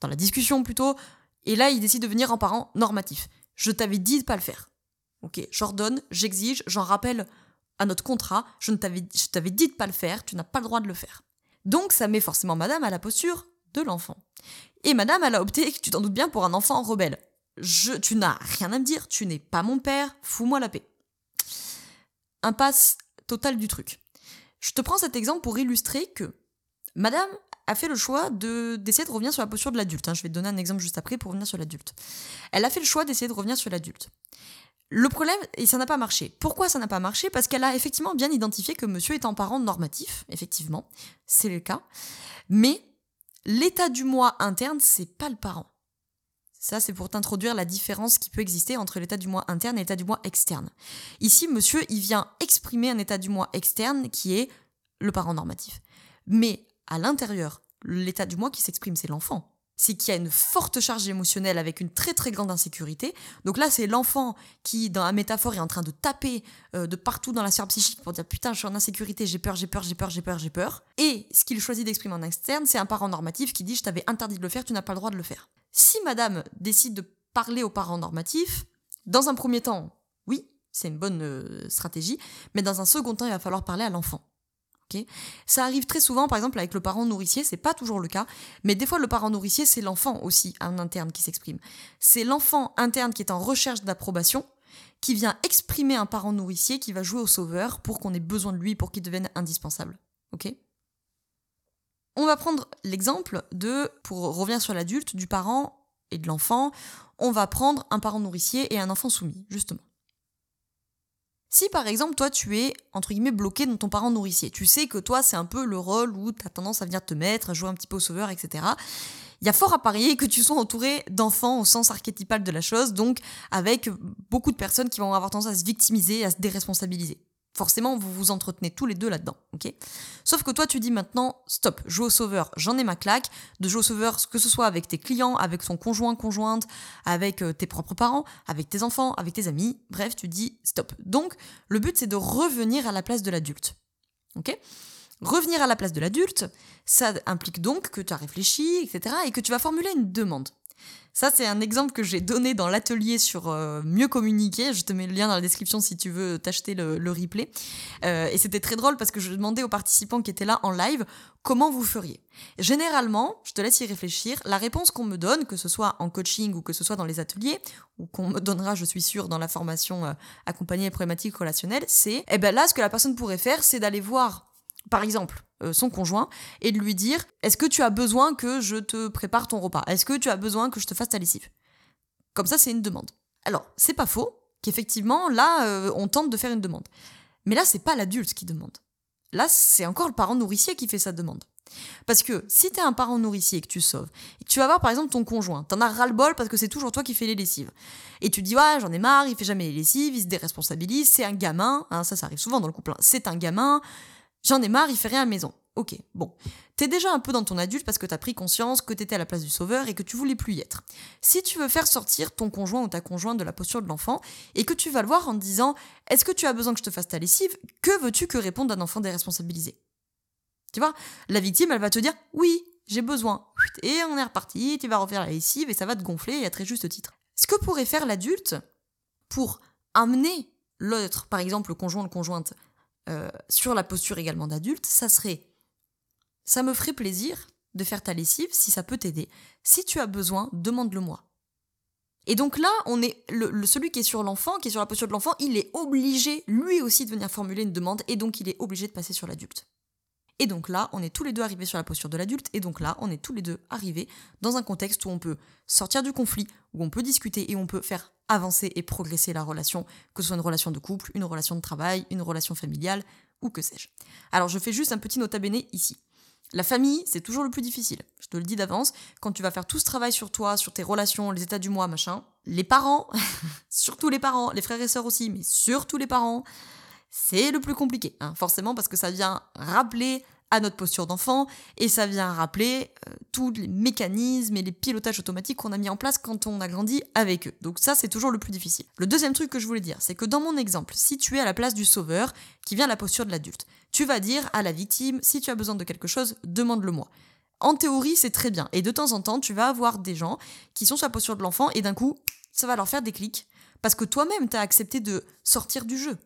dans la discussion plutôt, et là il décide de venir en parent normatif. Je t'avais dit de pas le faire. Ok, j'ordonne, j'exige, j'en rappelle à notre contrat, je t'avais dit de pas le faire, tu n'as pas le droit de le faire. Donc ça met forcément madame à la posture de l'enfant. Et madame, elle a opté, tu t'en doutes bien, pour un enfant rebelle. Tu n'as rien à me dire, tu n'es pas mon père, fous-moi la paix. Impasse totale du truc. Je te prends cet exemple pour illustrer que madame a fait le choix de d'essayer de revenir sur la posture de l'adulte. Hein. Je vais te donner un exemple juste après pour revenir sur l'adulte. Elle a fait le choix d'essayer de revenir sur l'adulte. Le problème, et ça n'a pas marché. Pourquoi ça n'a pas marché? Parce qu'elle a effectivement bien identifié que monsieur est un parent normatif, effectivement, c'est le cas. Mais l'état du moi interne, c'est pas le parent. Ça, c'est pour t'introduire la différence qui peut exister entre l'état du moi interne et l'état du moi externe. Ici, monsieur, il vient exprimer un état du moi externe qui est le parent normatif. Mais à l'intérieur, l'état du moi qui s'exprime, c'est l'enfant. C'est qu'il y a une forte charge émotionnelle avec une très très grande insécurité. Donc là, c'est l'enfant qui, dans la métaphore, est en train de taper euh, de partout dans la sphère psychique pour dire putain, je suis en insécurité, j'ai peur, j'ai peur, j'ai peur, j'ai peur, j'ai peur. Et ce qu'il choisit d'exprimer en externe, c'est un parent normatif qui dit je t'avais interdit de le faire, tu n'as pas le droit de le faire. Si madame décide de parler aux parents normatifs, dans un premier temps, oui, c'est une bonne euh, stratégie, mais dans un second temps, il va falloir parler à l'enfant ça arrive très souvent, par exemple, avec le parent nourricier, c'est pas toujours le cas, mais des fois, le parent nourricier, c'est l'enfant aussi, un interne qui s'exprime. C'est l'enfant interne qui est en recherche d'approbation, qui vient exprimer un parent nourricier qui va jouer au sauveur pour qu'on ait besoin de lui, pour qu'il devienne indispensable. On va prendre l'exemple de, pour revenir sur l'adulte, du parent et de l'enfant, on va prendre un parent nourricier et un enfant soumis, justement. Si par exemple toi tu es entre guillemets bloqué dans ton parent nourricier, tu sais que toi c'est un peu le rôle où tu as tendance à venir te mettre, à jouer un petit peu au sauveur, etc. Il y a fort à parier que tu sois entouré d'enfants au sens archétypal de la chose, donc avec beaucoup de personnes qui vont avoir tendance à se victimiser, à se déresponsabiliser. Forcément, vous vous entretenez tous les deux là-dedans, Sauf que toi, tu dis maintenant, stop, joue au sauveur, j'en ai ma claque, de jouer au sauveur, que ce soit avec tes clients, avec ton conjoint, conjointe, avec euh, tes propres parents, avec tes enfants, avec tes amis, bref, tu dis stop. Donc, le but, c'est de revenir à la place de l'adulte, Revenir à la place de l'adulte, ça implique donc que tu as réfléchi, etc., et que tu vas formuler une demande. Ça, c'est un exemple que j'ai donné dans l'atelier sur euh, mieux communiquer. Je te mets le lien dans la description si tu veux t'acheter le, replay. Euh, et c'était très drôle parce que je demandais aux participants qui étaient là en live comment vous feriez? Généralement, je te laisse y réfléchir, la réponse qu'on me donne, que ce soit en coaching ou que ce soit dans les ateliers, ou qu'on me donnera, je suis sûre, dans la formation euh, accompagnée les problématiques relationnelles, c'est, eh ben là, ce que la personne pourrait faire, c'est d'aller voir par exemple, euh, son conjoint, et de lui dire Est-ce que tu as besoin que je te prépare ton repas? Est-ce que tu as besoin que je te fasse ta lessive? Comme ça, c'est une demande. Alors, c'est pas faux qu'effectivement, là, euh, on tente de faire une demande. Mais là, c'est pas l'adulte qui demande. Là, c'est encore le parent nourricier qui fait sa demande. Parce que si tu es un parent nourricier et que tu sauves, et que tu vas voir par exemple ton conjoint, t'en as ras-le-bol parce que c'est toujours toi qui fais les lessives. Et tu dis, ouais, j'en ai marre, il fait jamais les lessives, il se déresponsabilise, c'est un gamin, hein, ça, ça arrive souvent dans le couple, hein. c'est un gamin, J'en ai marre, il fait rien à la maison. Ok, bon. T'es déjà un peu dans ton adulte parce que t'as pris conscience que t'étais à la place du sauveur et que tu voulais plus y être. Si tu veux faire sortir ton conjoint ou ta conjointe de la posture de l'enfant et que tu vas le voir en te disant Est-ce que tu as besoin que je te fasse ta lessive? Que veux-tu que réponde un enfant déresponsabilisé? Tu vois La victime, elle va te dire Oui, j'ai besoin. Et on est reparti, tu vas refaire la lessive et ça va te gonfler à très juste titre. Ce que pourrait faire l'adulte pour amener l'autre, par exemple le conjoint, le conjointe, euh, sur la posture également d'adulte, ça serait ça me ferait plaisir de faire ta lessive si ça peut t'aider. Si tu as besoin, demande-le-moi. Et donc là, on est le, celui qui est sur l'enfant, qui est sur la posture de l'enfant, il est obligé lui aussi de venir formuler une demande et donc il est obligé de passer sur l'adulte. Et donc là, on est tous les deux arrivés sur la posture de l'adulte, et donc là, on est tous les deux arrivés dans un contexte où on peut sortir du conflit, où on peut discuter et on peut faire avancer et progresser la relation, que ce soit une relation de couple, une relation de travail, une relation familiale, ou que sais-je. Alors je fais juste un petit nota bene ici. La famille, c'est toujours le plus difficile. Je te le dis d'avance, quand tu vas faire tout ce travail sur toi, sur tes relations, les états du mois, machin, les parents, surtout les parents, les frères et sœurs aussi, mais surtout les parents, c'est le plus compliqué, hein, forcément, parce que ça vient rappeler à notre posture d'enfant et ça vient rappeler euh, tous les mécanismes et les pilotages automatiques qu'on a mis en place quand on a grandi avec eux. Donc ça, c'est toujours le plus difficile. Le deuxième truc que je voulais dire, c'est que dans mon exemple, si tu es à la place du sauveur qui vient à la posture de l'adulte, tu vas dire à la victime, si tu as besoin de quelque chose, demande-le-moi. En théorie, c'est très bien. Et de temps en temps, tu vas avoir des gens qui sont sur la posture de l'enfant et d'un coup, ça va leur faire des clics parce que toi-même, tu as accepté de sortir du jeu.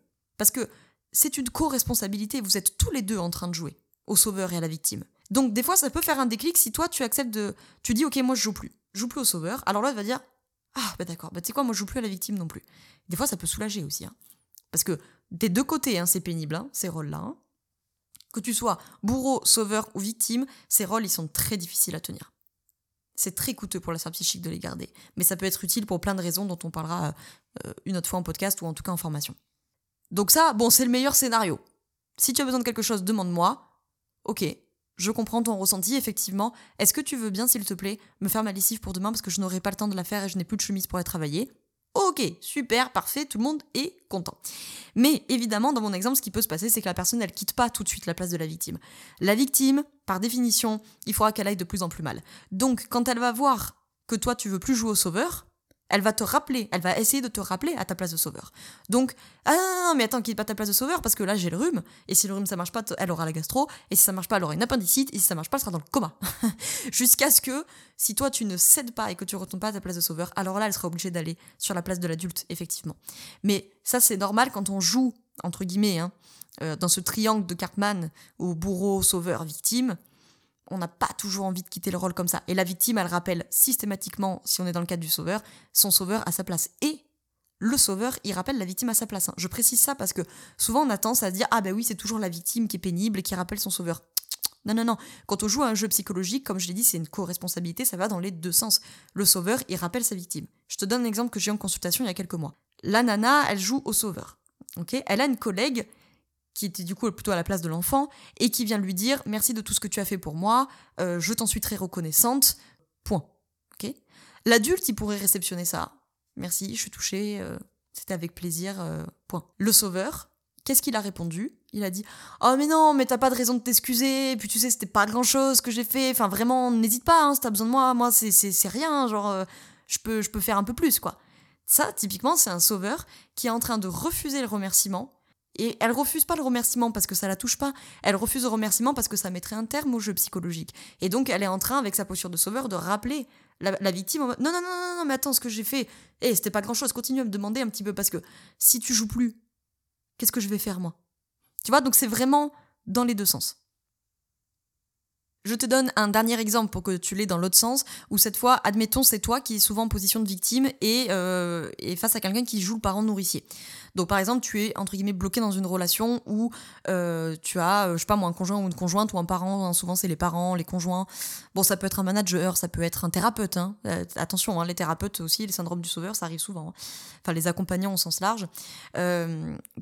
Parce que c'est une co-responsabilité, vous êtes tous les deux en train de jouer, au sauveur et à la victime. Donc des fois, ça peut faire un déclic si toi, tu acceptes de... Tu dis, ok, moi, je joue plus. Je joue plus au sauveur. Alors là, il va dire, ah, bah d'accord, bah tu sais quoi, moi, je joue plus à la victime non plus. Des fois, ça peut soulager aussi. Hein. Parce que des deux côtés, hein, c'est pénible, hein, ces rôles-là. Que tu sois bourreau, sauveur ou victime, ces rôles, ils sont très difficiles à tenir. C'est très coûteux pour la santé psychique de les garder. Mais ça peut être utile pour plein de raisons dont on parlera euh, une autre fois en podcast ou en tout cas en formation. Donc ça, bon, c'est le meilleur scénario. Si tu as besoin de quelque chose, demande-moi. Ok, je comprends ton ressenti, effectivement. Est-ce que tu veux bien, s'il te plaît, me faire ma lessive pour demain parce que je n'aurai pas le temps de la faire et je n'ai plus de chemise pour aller travailler? Ok, super, parfait, tout le monde est content. Mais évidemment, dans mon exemple, ce qui peut se passer, c'est que la personne, elle quitte pas tout de suite la place de la victime. La victime, par définition, il faudra qu'elle aille de plus en plus mal. Donc, quand elle va voir que toi, tu veux plus jouer au sauveur, elle va te rappeler, elle va essayer de te rappeler à ta place de sauveur. Donc, ah non, mais attends, quitte pas ta place de sauveur parce que là j'ai le rhume, et si le rhume ça marche pas, elle aura la gastro, et si ça marche pas, elle aura une appendicite, et si ça marche pas, elle sera dans le coma. Jusqu'à ce que, si toi tu ne cèdes pas et que tu retournes pas à ta place de sauveur, alors là elle sera obligée d'aller sur la place de l'adulte, effectivement. Mais ça c'est normal quand on joue, entre guillemets, hein, euh, dans ce triangle de Cartman, au bourreau, sauveur, victime on n'a pas toujours envie de quitter le rôle comme ça. Et la victime, elle rappelle systématiquement, si on est dans le cadre du sauveur, son sauveur à sa place. Et le sauveur, il rappelle la victime à sa place. Hein. Je précise ça parce que souvent on a tendance à dire Ah ben oui, c'est toujours la victime qui est pénible et qui rappelle son sauveur. Non, non, non. Quand on joue à un jeu psychologique, comme je l'ai dit, c'est une co-responsabilité, ça va dans les deux sens. Le sauveur, il rappelle sa victime. Je te donne un exemple que j'ai en consultation il y a quelques mois. La nana, elle joue au sauveur. elle a une collègue qui était du coup plutôt à la place de l'enfant, et qui vient lui dire merci de tout ce que tu as fait pour moi, euh, je t'en suis très reconnaissante, point. Ok? L'adulte, il pourrait réceptionner ça. Merci, je suis touchée, euh, c'était avec plaisir, euh, point. Le sauveur, qu'est-ce qu'il a répondu? Il a dit Oh, mais non, mais t'as pas de raison de t'excuser, puis tu sais, c'était pas grand chose que j'ai fait, enfin vraiment, n'hésite pas, hein, si t'as besoin de moi, moi, c'est rien, genre, je, peux, je peux faire un peu plus, quoi. Ça, typiquement, c'est un sauveur qui est en train de refuser le remerciement Et elle refuse pas le remerciement parce que ça la touche pas. Elle refuse le remerciement parce que ça mettrait un terme au jeu psychologique. Et donc, elle est en train, avec sa posture de sauveur, de rappeler la, victime. non, non, non, non, non, mais attends, ce que j'ai fait, eh, c'était pas grand chose. Continue à me demander un petit peu parce que si tu joues plus, qu'est-ce que je vais faire moi? Tu vois, donc c'est vraiment dans les deux sens. Je te donne un dernier exemple pour que tu l'aies dans l'autre sens, où cette fois, admettons, c'est toi qui es souvent en position de victime et, euh, face à quelqu'un qui joue le parent nourricier. Donc par exemple, tu es entre guillemets bloqué dans une relation où euh, tu as, euh, je sais pas moi, un conjoint ou une conjointe ou un parent, hein, souvent c'est les parents, les conjoints. Bon, ça peut être un manager, ça peut être un thérapeute. Hein. attention, hein, les thérapeutes aussi, les syndromes du sauveur, ça arrive souvent. Enfin, les accompagnants au sens large,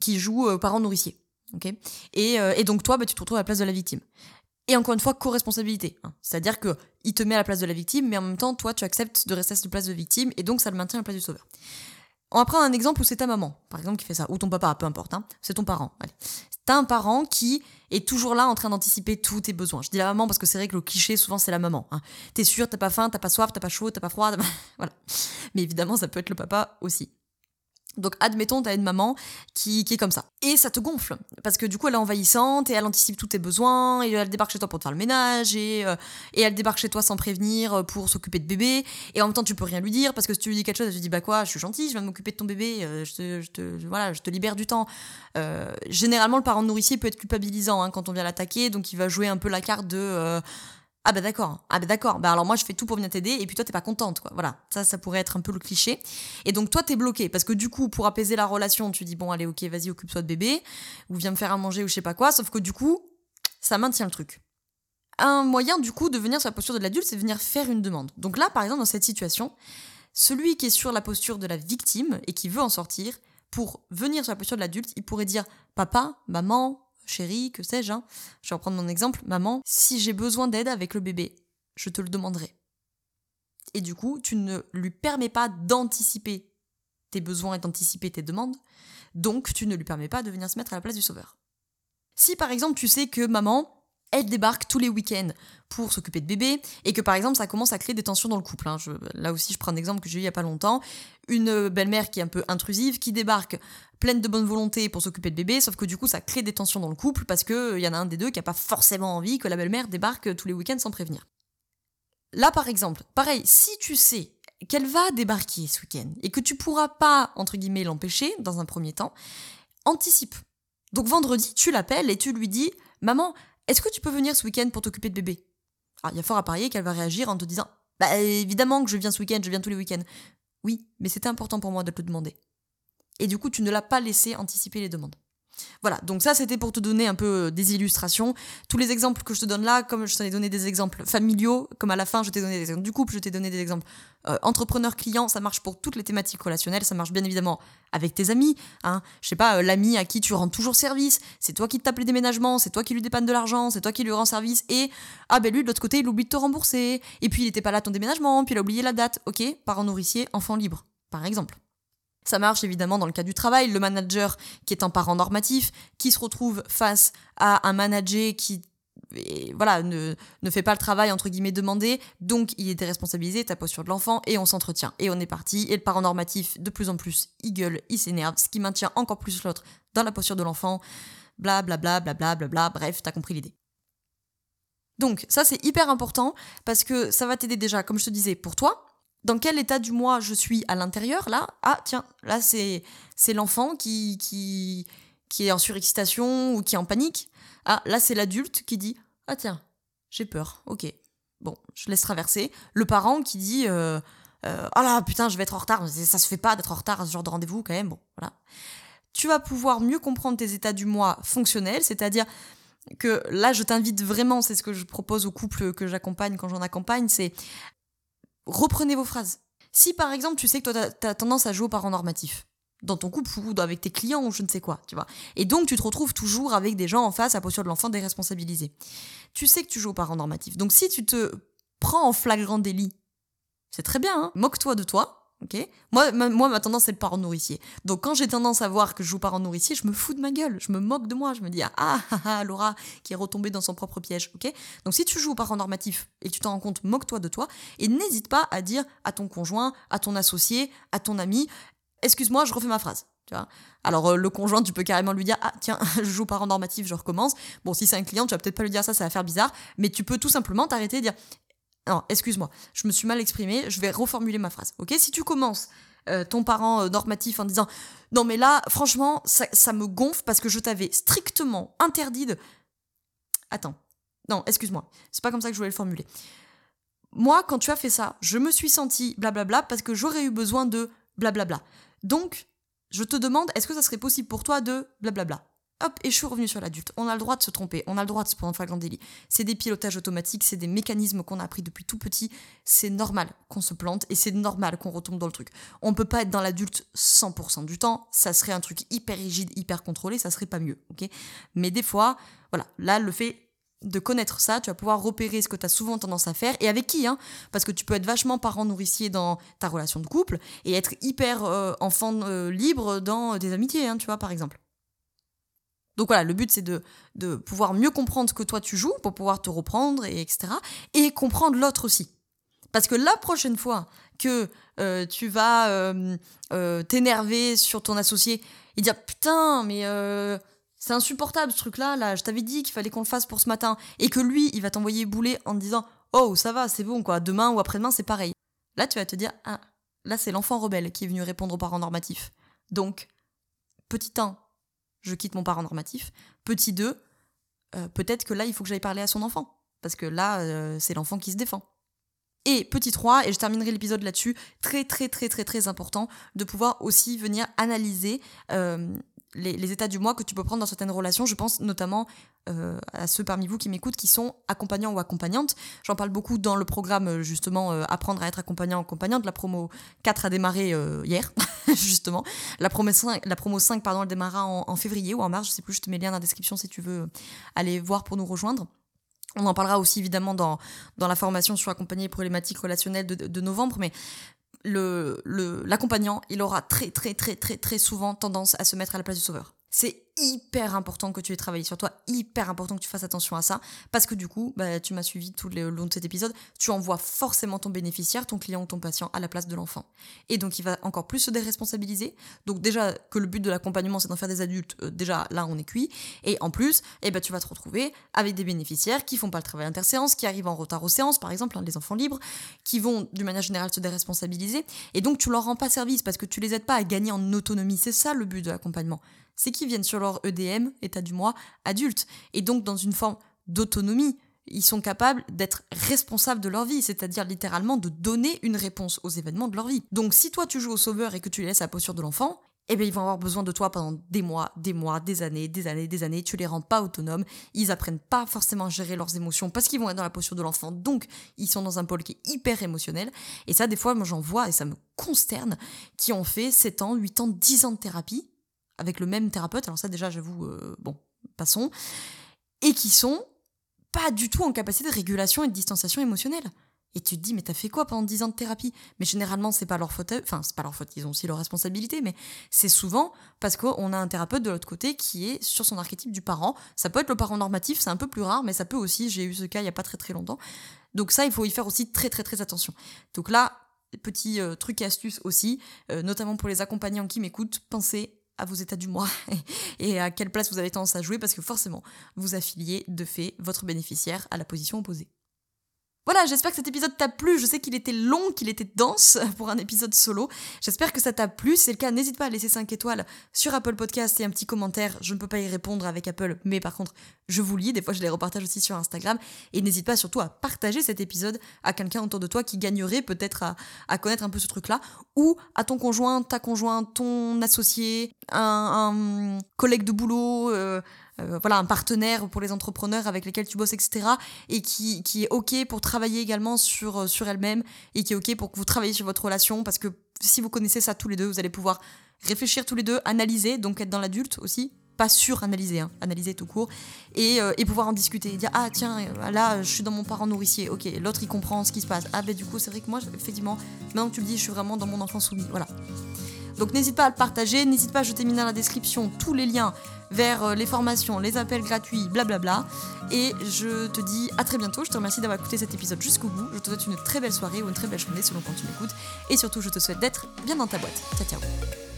qui jouent parent nourricier. ok? Et, donc toi, bah, tu te retrouves à la place de la victime. Et encore une fois, co-responsabilité. C'est-à-dire que il te met à la place de la victime, mais en même temps, toi, tu acceptes de rester à cette place de victime, et donc ça le maintient à la place du sauveur. On va prendre un exemple où c'est ta maman, par exemple, qui fait ça, ou ton papa, peu importe, hein. c'est ton parent. T'as un parent qui est toujours là en train d'anticiper tous tes besoins. Je dis la maman parce que c'est vrai que le cliché, souvent, c'est la maman. Hein. T'es sûr, t'as pas faim, t'as pas soif, t'as pas chaud, t'as pas froid, voilà. Mais évidemment, ça peut être le papa aussi. Donc admettons, t'as une maman qui, qui, est comme ça. Et ça te gonfle. Parce que du coup, elle est envahissante et elle anticipe tous tes besoins. Et elle débarque chez toi pour te faire le ménage. Et, euh, et elle débarque chez toi sans prévenir euh, pour s'occuper de bébé. Et en même temps, tu peux rien lui dire. Parce que si tu lui dis quelque chose, elle te dit Bah quoi, je suis gentille, je viens m'occuper de ton bébé. Euh, je, te, je, voilà, je te libère du temps. généralement, le parent nourricier peut être culpabilisant hein, quand on vient l'attaquer. Donc il va jouer un peu la carte de ah bah d'accord, ah bah d'accord. Bah alors moi je fais tout pour venir t'aider et puis toi t'es pas contente quoi. Voilà, ça ça pourrait être un peu le cliché. Et donc toi t'es bloqué parce que du coup pour apaiser la relation tu dis bon allez ok vas-y occupe-toi de bébé ou viens me faire à manger ou je sais pas quoi. Sauf que du coup ça maintient le truc. Un moyen du coup de venir sur la posture de l'adulte c'est venir faire une demande. Donc là par exemple dans cette situation, celui qui est sur la posture de la victime et qui veut en sortir, pour venir sur la posture de l'adulte, il pourrait dire papa, maman, chérie, que sais-je. Hein. Je vais reprendre mon exemple. Maman, si j'ai besoin d'aide avec le bébé, je te le demanderai. Et du coup, tu ne lui permets pas d'anticiper tes besoins et d'anticiper tes demandes, donc tu ne lui permets pas de venir se mettre à la place du sauveur. Si par exemple tu sais que maman, elle débarque tous les week-ends pour s'occuper de bébé et que par exemple ça commence à créer des tensions dans le couple. Hein. là aussi je prends un exemple que j'ai eu il y a pas longtemps. Une belle-mère qui est un peu intrusive, qui débarque pleine de bonne volonté pour s'occuper de bébé, sauf que du coup ça crée des tensions dans le couple parce qu'il euh, y en a un des deux qui n'a pas forcément envie que la belle-mère débarque tous les week-ends sans prévenir. Là par exemple, pareil, si tu sais qu'elle va débarquer ce week-end et que tu pourras pas, entre guillemets, l'empêcher dans un premier temps, anticipe. Donc vendredi, tu l'appelles et tu lui dis Maman, est-ce que tu peux venir ce week-end pour t'occuper de bébé? Alors, il y a fort à parier qu'elle va réagir en te disant Bah, évidemment que je viens ce week-end, je viens tous les week-ends. Oui, mais c'était important pour moi de te le demander. Et du coup, tu ne l'as pas laissé anticiper les demandes. Voilà, donc ça c'était pour te donner un peu euh, des illustrations. Tous les exemples que je te donne là, comme je t'ai donné des exemples familiaux, comme à la fin je t'ai donné des exemples du couple, je t'ai donné des exemples euh, entrepreneur-client, ça marche pour toutes les thématiques relationnelles, ça marche bien évidemment avec tes amis. Hein. Je sais pas, euh, l'ami à qui tu rends toujours service, c'est toi qui te tapes les déménagements, c'est toi qui lui dépanne de l'argent, c'est toi qui lui rends service, et ah ben lui de l'autre côté il oublie de te rembourser, et puis il était pas là à ton déménagement, puis il a oublié la date, ok, parent nourricier, enfant libre, par exemple. Ça marche évidemment dans le cas du travail, le manager qui est un parent normatif, qui se retrouve face à un manager qui voilà, ne, fait pas le travail entre guillemets demandé, donc il est déresponsabilisé, ta posture de l'enfant, et on s'entretient. Et on est parti, et le parent normatif, de plus en plus, il gueule, il s'énerve, ce qui maintient encore plus l'autre dans la posture de l'enfant, bla bla bla bla bla bla bla, bref, t'as compris l'idée. Donc ça c'est hyper important parce que ça va t'aider déjà, comme je te disais, pour toi, dans quel état du moi je suis à l'intérieur là ah tiens là c'est c'est l'enfant qui qui qui est en surexcitation ou qui est en panique. Ah là c'est l'adulte qui dit ah tiens j'ai peur ok. Bon je laisse traverser. Le parent qui dit oh là putain je vais être en retard. Ça se fait pas d'être en retard à ce genre de rendez-vous quand même bon voilà. Tu vas pouvoir mieux comprendre tes états du moi fonctionnels c'est-à-dire que là, je t'invite vraiment, c'est ce que je propose aux couples que j'accompagne quand j'en accompagne, c'est reprenez vos phrases. Si par exemple tu sais que toi tu as tendance à jouer au parent normatif, dans ton couple ou avec tes clients ou je ne sais quoi, tu vois. Et donc tu te retrouves toujours avec des gens en face à posture de l'enfant déresponsabilisé. Tu sais que tu joues au parent normatif. Donc si tu te prends en flagrant délit, c'est très bien, hein moque-toi de toi, ok moi, ma, moi, ma tendance, c'est le parent nourricier. Donc, quand j'ai tendance à voir que je joue parent nourricier, je me fous de ma gueule, je me moque de moi, je me dis ah ah ah, ah Laura qui est retombée dans son propre piège, ok Donc, si tu joues parent normatif et tu t'en rends compte, moque-toi de toi et n'hésite pas à dire à ton conjoint, à ton associé, à ton ami, excuse-moi, je refais ma phrase. Tu vois Alors, le conjoint, tu peux carrément lui dire Ah, tiens, je joue parent normatif, je recommence. Bon, si c'est un client, tu vas peut-être pas lui dire ça, ça va faire bizarre. Mais tu peux tout simplement t'arrêter et dire Non, excuse-moi, je me suis mal exprimé, je vais reformuler ma phrase. Ok? Si tu commences ton parent normatif en disant Non, mais là, franchement, ça, ça me gonfle parce que je t'avais strictement interdit de. Attends. Non, excuse-moi. C'est pas comme ça que je voulais le formuler. Moi, quand tu as fait ça, je me suis senti blablabla parce que j'aurais eu besoin de blablabla. Donc, je te demande, est-ce que ça serait possible pour toi de blablabla? Hop, et je suis revenu sur l'adulte. On a le droit de se tromper, on a le droit de se prendre un flagrant délit. C'est des pilotages automatiques, c'est des mécanismes qu'on a appris depuis tout petit. C'est normal qu'on se plante et c'est normal qu'on retombe dans le truc. On peut pas être dans l'adulte 100% du temps, ça serait un truc hyper rigide, hyper contrôlé, ça serait pas mieux, Mais des fois, voilà, là, le fait de connaître ça, tu vas pouvoir repérer ce que tu as souvent tendance à faire et avec qui, hein? Parce que tu peux être vachement parent nourricier dans ta relation de couple et être hyper euh, enfant euh, libre dans des amitiés, hein, tu vois, par exemple. Donc voilà, le but c'est de, de pouvoir mieux comprendre que toi tu joues pour pouvoir te reprendre, et etc. Et comprendre l'autre aussi. Parce que la prochaine fois que euh, tu vas t'énerver sur ton associé et dire putain, mais c'est insupportable ce truc-là, là, je t'avais dit qu'il fallait qu'on le fasse pour ce matin. Et que lui, il va t'envoyer bouler en te disant Oh, ça va, c'est bon, quoi, demain ou après-demain, c'est pareil. Là, tu vas te dire Ah, là, c'est l'enfant rebelle qui est venu répondre aux parents normatifs. Donc, petit 1, je quitte mon parent normatif. Petit 2, euh, peut-être que là, il faut que j'aille parler à son enfant. Parce que là, euh, c'est l'enfant qui se défend. Et petit 3, et je terminerai l'épisode là-dessus, très très très très très important de pouvoir aussi venir analyser euh, les, états du moi que tu peux prendre dans certaines relations. Je pense notamment euh, à ceux parmi vous qui m'écoutent qui sont accompagnants ou accompagnantes. J'en parle beaucoup dans le programme euh, justement euh, Apprendre à être accompagnant accompagnante. La promo 4 a démarré hier, justement. La promo 5, la promo 5 pardon, elle démarra en, février ou en mars, je sais plus, je te mets le lien dans la description si tu veux aller voir pour nous rejoindre. On en parlera aussi évidemment dans, dans la formation sur accompagner les problématiques relationnelles de, de novembre, mais l'accompagnant, le, il aura très très très très très souvent tendance à se mettre à la place du sauveur. C'est hyper important que tu aies travaillé sur toi, hyper important que tu fasses attention à ça, parce que du coup, bah, tu m'as suivi tout le long de cet épisode, tu envoies forcément ton bénéficiaire, ton client ou ton patient à la place de l'enfant. Et donc il va encore plus se déresponsabiliser. Donc déjà que le but de l'accompagnement c'est d'en faire des adultes, euh, déjà là on est cuit. Et en plus, eh ben, tu vas te retrouver avec des bénéficiaires qui font pas le travail interséance, qui arrivent en retard aux séances par exemple, hein, les enfants libres, qui vont d'une manière générale se déresponsabiliser. Et donc tu leur rends pas service parce que tu les aides pas à gagner en autonomie. C'est ça le but de l'accompagnement c'est qu'ils viennent sur leur EDM, état du moi, adulte, et donc dans une forme d'autonomie. Ils sont capables d'être responsables de leur vie, c'est-à-dire littéralement de donner une réponse aux événements de leur vie. Donc si toi tu joues au sauveur et que tu les laisses à la posture de l'enfant, eh bien, ils vont avoir besoin de toi pendant des mois, des mois, des années, des années, des années. Tu les rends pas autonomes. Ils apprennent pas forcément à gérer leurs émotions parce qu'ils vont être dans la posture de l'enfant. Donc, ils sont dans un pôle qui est hyper émotionnel. Et ça, des fois, moi, j'en vois et ça me consterne qui ont fait 7 ans, 8 ans, 10 ans de thérapie avec le même thérapeute, alors ça déjà j'avoue, euh, bon, passons, et qui sont pas du tout en capacité de régulation et de distanciation émotionnelle. Et tu te dis, mais t'as fait quoi pendant 10 ans de thérapie? Mais généralement, c'est pas leur faute, enfin, c'est pas leur faute, ils ont aussi leur responsabilité, mais c'est souvent parce qu'on a un thérapeute de l'autre côté qui est sur son archétype du parent. Ça peut être le parent normatif, c'est un peu plus rare, mais ça peut aussi, j'ai eu ce cas il y a pas très très longtemps. Donc ça, il faut y faire aussi très très très attention. Donc là, petit euh, truc et astuce aussi, euh, notamment pour les accompagnants qui m'écoutent, pensez à vos états du mois et à quelle place vous avez tendance à jouer parce que forcément, vous affiliez de fait votre bénéficiaire à la position opposée. Voilà, j'espère que cet épisode t'a plu. Je sais qu'il était long, qu'il était dense pour un épisode solo. J'espère que ça t'a plu. Si c'est le cas, n'hésite pas à laisser 5 étoiles sur Apple Podcast et un petit commentaire. Je ne peux pas y répondre avec Apple, mais par contre, je vous lis. Des fois, je les repartage aussi sur Instagram. Et n'hésite pas surtout à partager cet épisode à quelqu'un autour de toi qui gagnerait peut-être à, connaître un peu ce truc-là. Ou à ton conjoint, ta conjointe, ton associé, un, collègue de boulot. Euh, euh, voilà, un partenaire pour les entrepreneurs avec lesquels tu bosses, etc. Et qui, qui est OK pour travailler également sur, euh, sur elle-même et qui est OK pour que vous travaillez sur votre relation parce que si vous connaissez ça tous les deux, vous allez pouvoir réfléchir tous les deux, analyser, donc être dans l'adulte aussi, pas sur-analyser, hein, analyser tout court, et, euh, et, pouvoir en discuter, dire ah tiens là je suis dans mon parent nourricier, ok l'autre il comprend ce qui se passe, ah ben du coup c'est vrai que moi effectivement maintenant que tu le dis je suis vraiment dans mon enfant soumis, voilà. Donc n'hésite pas à le partager, n'hésite pas à jeter mis dans la description tous les liens vers euh, les formations, les appels gratuits, blablabla. Et je te dis à très bientôt. Je te remercie d'avoir écouté cet épisode jusqu'au bout. Je te souhaite une très belle soirée ou une très belle journée selon quand tu m'écoutes. Et surtout, je te souhaite d'être bien dans ta boîte. Ciao, ciao.